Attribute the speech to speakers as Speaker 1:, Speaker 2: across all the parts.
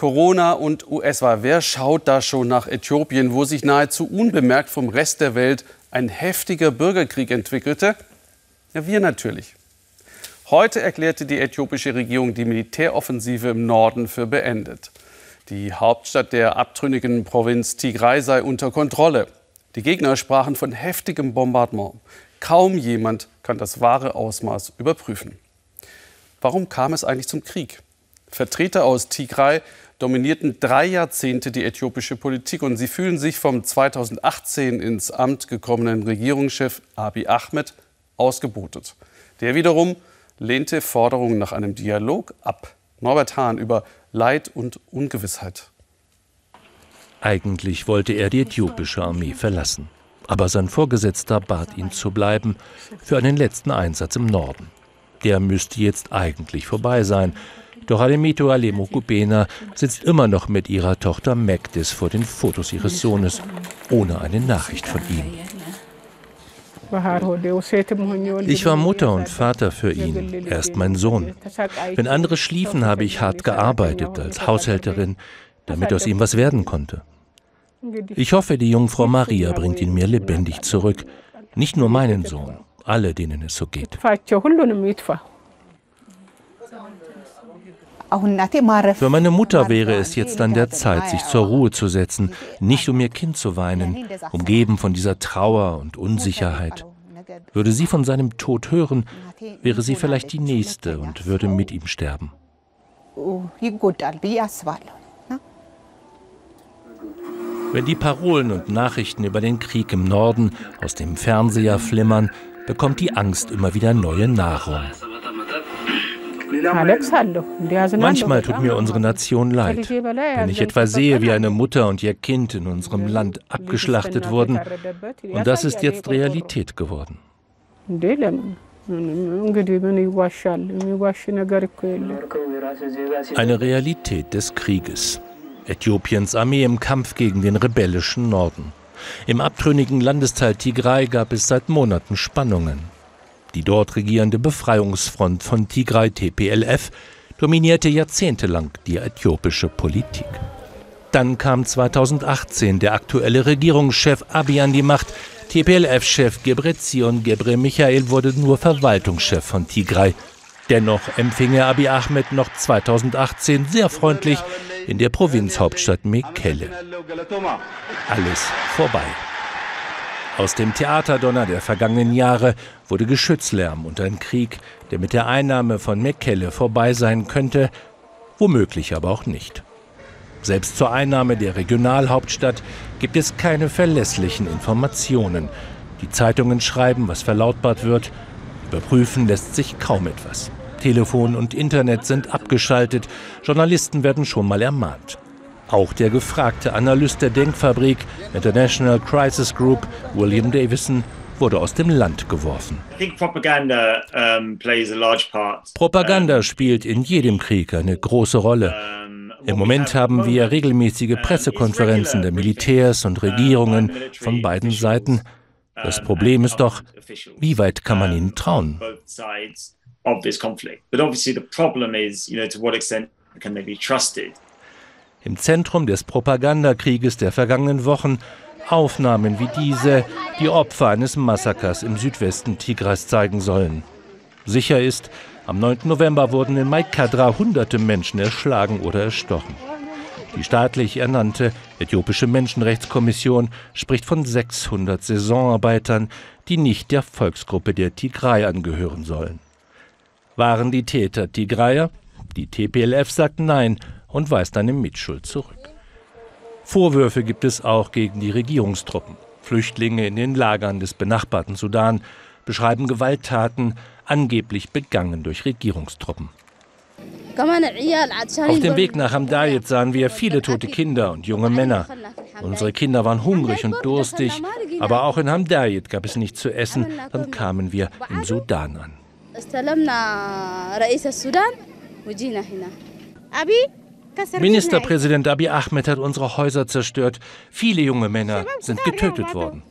Speaker 1: Corona und US-Wahl. Wer schaut da schon nach Äthiopien, wo sich nahezu unbemerkt vom Rest der Welt ein heftiger Bürgerkrieg entwickelte? Ja, wir natürlich. Heute erklärte die äthiopische Regierung die Militäroffensive im Norden für beendet. Die Hauptstadt der abtrünnigen Provinz Tigray sei unter Kontrolle. Die Gegner sprachen von heftigem Bombardement. Kaum jemand kann das wahre Ausmaß überprüfen. Warum kam es eigentlich zum Krieg? Vertreter aus Tigray dominierten drei Jahrzehnte die äthiopische Politik und sie fühlen sich vom 2018 ins Amt gekommenen Regierungschef Abiy Ahmed ausgebotet. Der wiederum lehnte Forderungen nach einem Dialog ab. Norbert Hahn über Leid und Ungewissheit.
Speaker 2: Eigentlich wollte er die äthiopische Armee verlassen. Aber sein Vorgesetzter bat ihn zu bleiben für einen letzten Einsatz im Norden. Der müsste jetzt eigentlich vorbei sein. Doch Alemito Alemo Kubena sitzt immer noch mit ihrer Tochter Magdis vor den Fotos ihres Sohnes, ohne eine Nachricht von ihm. Ich war Mutter und Vater für ihn. Er ist mein Sohn. Wenn andere schliefen, habe ich hart gearbeitet als Haushälterin, damit aus ihm was werden konnte. Ich hoffe, die Jungfrau Maria bringt ihn mir lebendig zurück. Nicht nur meinen Sohn, alle, denen es so geht. Für meine Mutter wäre es jetzt an der Zeit, sich zur Ruhe zu setzen, nicht um ihr Kind zu weinen, umgeben von dieser Trauer und Unsicherheit. Würde sie von seinem Tod hören, wäre sie vielleicht die Nächste und würde mit ihm sterben. Wenn die Parolen und Nachrichten über den Krieg im Norden aus dem Fernseher flimmern, bekommt die Angst immer wieder neue Nahrung. Manchmal tut mir unsere Nation leid. Wenn ich etwa sehe, wie eine Mutter und ihr Kind in unserem Land abgeschlachtet wurden, und das ist jetzt Realität geworden. Eine Realität des Krieges. Äthiopiens Armee im Kampf gegen den rebellischen Norden. Im abtrünnigen Landesteil Tigray gab es seit Monaten Spannungen. Die dort regierende Befreiungsfront von Tigray TPLF dominierte jahrzehntelang die äthiopische Politik. Dann kam 2018 der aktuelle Regierungschef Abiy an die Macht. TPLF-Chef Gebrezion Gebre Michael wurde nur Verwaltungschef von Tigray. Dennoch empfing er Abiy Ahmed noch 2018 sehr freundlich in der Provinzhauptstadt Mekelle. Alles vorbei. Aus dem Theaterdonner der vergangenen Jahre wurde Geschützlärm und ein Krieg, der mit der Einnahme von Mekelle vorbei sein könnte, womöglich aber auch nicht. Selbst zur Einnahme der Regionalhauptstadt gibt es keine verlässlichen Informationen. Die Zeitungen schreiben, was verlautbart wird, überprüfen lässt sich kaum etwas. Telefon und Internet sind abgeschaltet, Journalisten werden schon mal ermahnt. Auch der gefragte Analyst der Denkfabrik International Crisis Group, William Davison, wurde aus dem Land geworfen. Propaganda spielt in jedem Krieg eine große Rolle. Im Moment haben wir regelmäßige Pressekonferenzen der Militärs und Regierungen von beiden Seiten. Das Problem ist doch, wie weit kann man ihnen trauen? Im Zentrum des Propagandakrieges der vergangenen Wochen Aufnahmen wie diese, die Opfer eines Massakers im Südwesten Tigras zeigen sollen. Sicher ist, am 9. November wurden in Maikadra hunderte Menschen erschlagen oder erstochen. Die staatlich ernannte Äthiopische Menschenrechtskommission spricht von 600 Saisonarbeitern, die nicht der Volksgruppe der Tigray angehören sollen. Waren die Täter Tigrayer? Die TPLF sagt nein und weist eine Mitschuld zurück. Vorwürfe gibt es auch gegen die Regierungstruppen. Flüchtlinge in den Lagern des benachbarten Sudan beschreiben Gewalttaten, angeblich begangen durch Regierungstruppen. Auf dem Weg nach Hamdayet sahen wir viele tote Kinder und junge Männer. Unsere Kinder waren hungrig und durstig, aber auch in Hamdayet gab es nichts zu essen. Dann kamen wir im Sudan an. Ministerpräsident Abiy Ahmed hat unsere Häuser zerstört. Viele junge Männer sind getötet worden.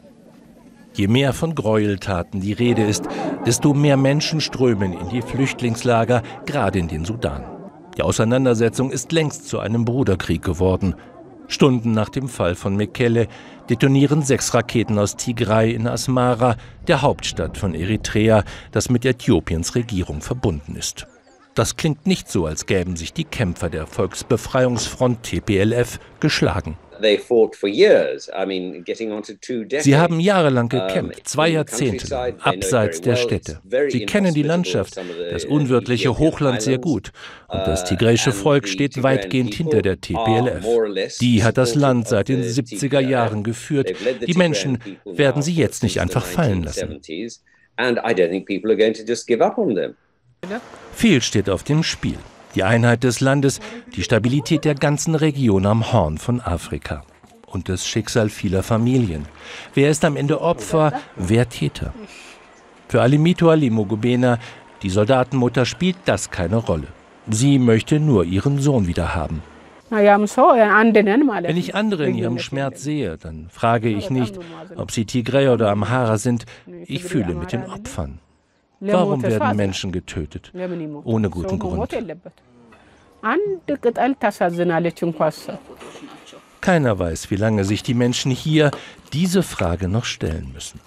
Speaker 2: Je mehr von Gräueltaten die Rede ist, desto mehr Menschen strömen in die Flüchtlingslager, gerade in den Sudan. Die Auseinandersetzung ist längst zu einem Bruderkrieg geworden. Stunden nach dem Fall von Mekelle detonieren sechs Raketen aus Tigray in Asmara, der Hauptstadt von Eritrea, das mit Äthiopiens Regierung verbunden ist. Das klingt nicht so, als gäben sich die Kämpfer der Volksbefreiungsfront TPLF geschlagen. Sie haben jahrelang gekämpft, zwei Jahrzehnte abseits der Städte. Sie kennen die Landschaft, das unwirtliche Hochland sehr gut. Und das tigreische Volk steht weitgehend hinter der TPLF. Die hat das Land seit den 70er Jahren geführt. Die Menschen werden sie jetzt nicht einfach fallen lassen. Viel steht auf dem Spiel. Die Einheit des Landes, die Stabilität der ganzen Region am Horn von Afrika und das Schicksal vieler Familien. Wer ist am Ende Opfer, wer Täter? Für Alimito Alimogubena, die Soldatenmutter, spielt das keine Rolle. Sie möchte nur ihren Sohn wieder haben. Wenn ich andere in ihrem Schmerz sehe, dann frage ich nicht, ob sie Tigray oder Amhara sind. Ich fühle mit den Opfern. Warum werden Menschen getötet? Ohne guten Grund. Keiner weiß, wie lange sich die Menschen hier diese Frage noch stellen müssen.